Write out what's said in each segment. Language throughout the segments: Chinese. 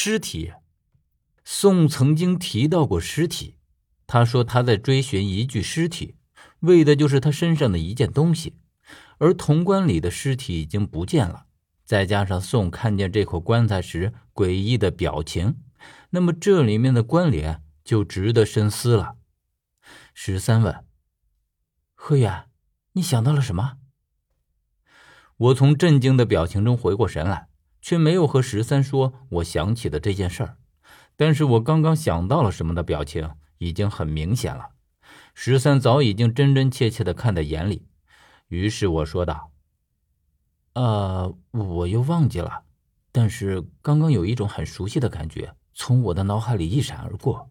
尸体。宋曾经提到过尸体，他说他在追寻一具尸体，为的就是他身上的一件东西。而潼关里的尸体已经不见了，再加上宋看见这口棺材时诡异的表情，那么这里面的关联就值得深思了。十三问：贺远，你想到了什么？我从震惊的表情中回过神来，却没有和十三说我想起的这件事儿。但是我刚刚想到了什么的表情已经很明显了，十三早已经真真切切的看在眼里。于是我说道：“呃，我又忘记了，但是刚刚有一种很熟悉的感觉从我的脑海里一闪而过，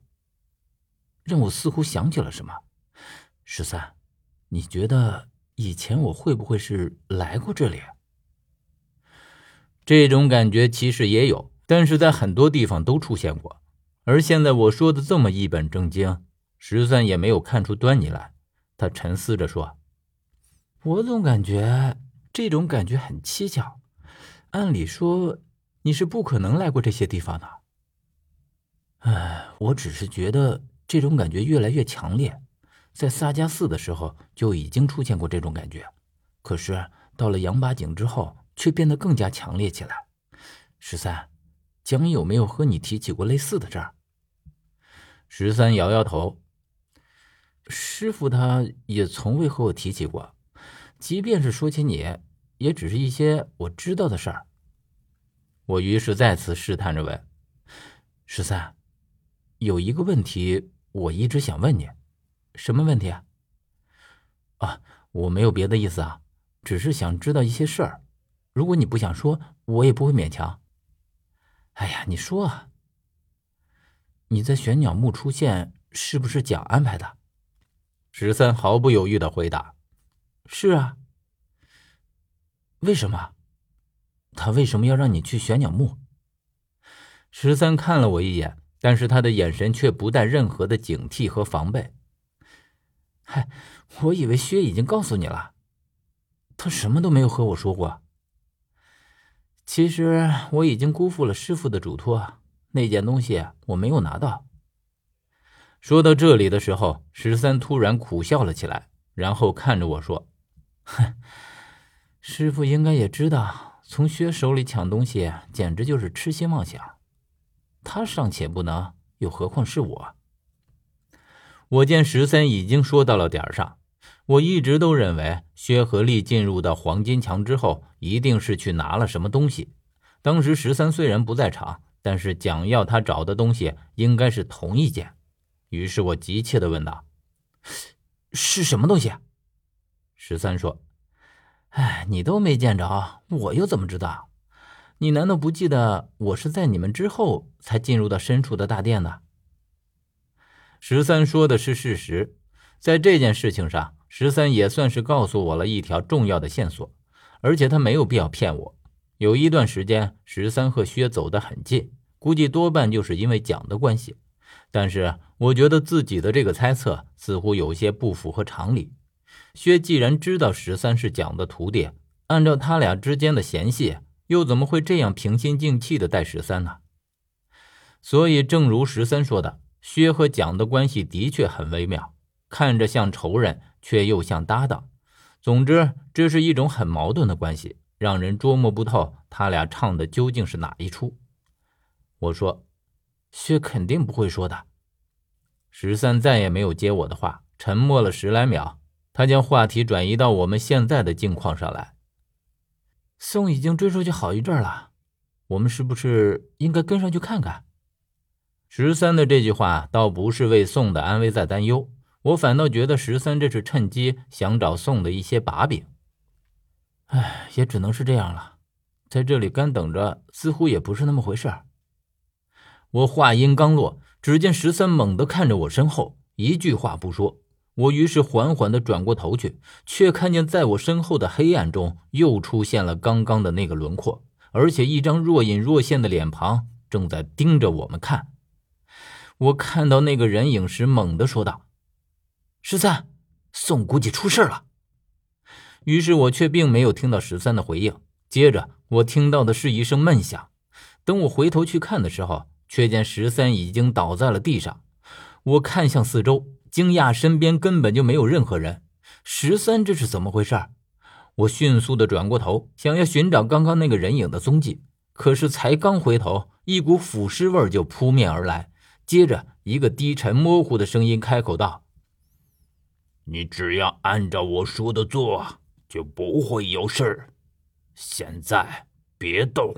让我似乎想起了什么。十三，你觉得以前我会不会是来过这里？这种感觉其实也有。”但是在很多地方都出现过，而现在我说的这么一本正经，十三也没有看出端倪来。他沉思着说：“我总感觉这种感觉很蹊跷。按理说你是不可能来过这些地方的。哎，我只是觉得这种感觉越来越强烈。在萨迦寺的时候就已经出现过这种感觉，可是到了杨八井之后，却变得更加强烈起来。十三。”江有没有和你提起过类似的事儿？十三摇摇头。师傅他也从未和我提起过，即便是说起你，也只是一些我知道的事儿。我于是再次试探着问：“十三，有一个问题我一直想问你，什么问题？”啊，啊我没有别的意思啊，只是想知道一些事儿。如果你不想说，我也不会勉强。哎呀，你说啊，你在玄鸟墓出现是不是蒋安排的？十三毫不犹豫的回答：“是啊。”为什么？他为什么要让你去玄鸟墓？十三看了我一眼，但是他的眼神却不带任何的警惕和防备。嗨，我以为薛已经告诉你了，他什么都没有和我说过。其实我已经辜负了师傅的嘱托，那件东西我没有拿到。说到这里的时候，十三突然苦笑了起来，然后看着我说：“哼，师傅应该也知道，从薛手里抢东西简直就是痴心妄想。他尚且不能，又何况是我？”我见十三已经说到了点上。我一直都认为薛和利进入到黄金墙之后，一定是去拿了什么东西。当时十三虽然不在场，但是蒋要他找的东西应该是同一件。于是我急切地问道：“是什么东西？”十三说：“哎，你都没见着，我又怎么知道？你难道不记得我是在你们之后才进入到深处的大殿的？”十三说的是事实，在这件事情上。十三也算是告诉我了一条重要的线索，而且他没有必要骗我。有一段时间，十三和薛走得很近，估计多半就是因为蒋的关系。但是我觉得自己的这个猜测似乎有些不符合常理。薛既然知道十三是蒋的徒弟，按照他俩之间的嫌隙，又怎么会这样平心静气的待十三呢？所以，正如十三说的，薛和蒋的关系的确很微妙，看着像仇人。却又像搭档，总之，这是一种很矛盾的关系，让人捉摸不透他俩唱的究竟是哪一出。我说：“薛肯定不会说的。”十三再也没有接我的话，沉默了十来秒，他将话题转移到我们现在的境况上来。宋已经追出去好一阵了，我们是不是应该跟上去看看？十三的这句话倒不是为宋的安危在担忧。我反倒觉得十三这是趁机想找宋的一些把柄。唉，也只能是这样了，在这里干等着，似乎也不是那么回事儿。我话音刚落，只见十三猛地看着我身后，一句话不说。我于是缓缓地转过头去，却看见在我身后的黑暗中又出现了刚刚的那个轮廓，而且一张若隐若现的脸庞正在盯着我们看。我看到那个人影时，猛地说道。十三，宋估计出事了。于是我却并没有听到十三的回应。接着我听到的是一声闷响，等我回头去看的时候，却见十三已经倒在了地上。我看向四周，惊讶身边根本就没有任何人。十三，这是怎么回事？我迅速的转过头，想要寻找刚刚那个人影的踪迹。可是才刚回头，一股腐尸味就扑面而来。接着，一个低沉模糊的声音开口道：“你只要按照我说的做，就不会有事。现在别动。”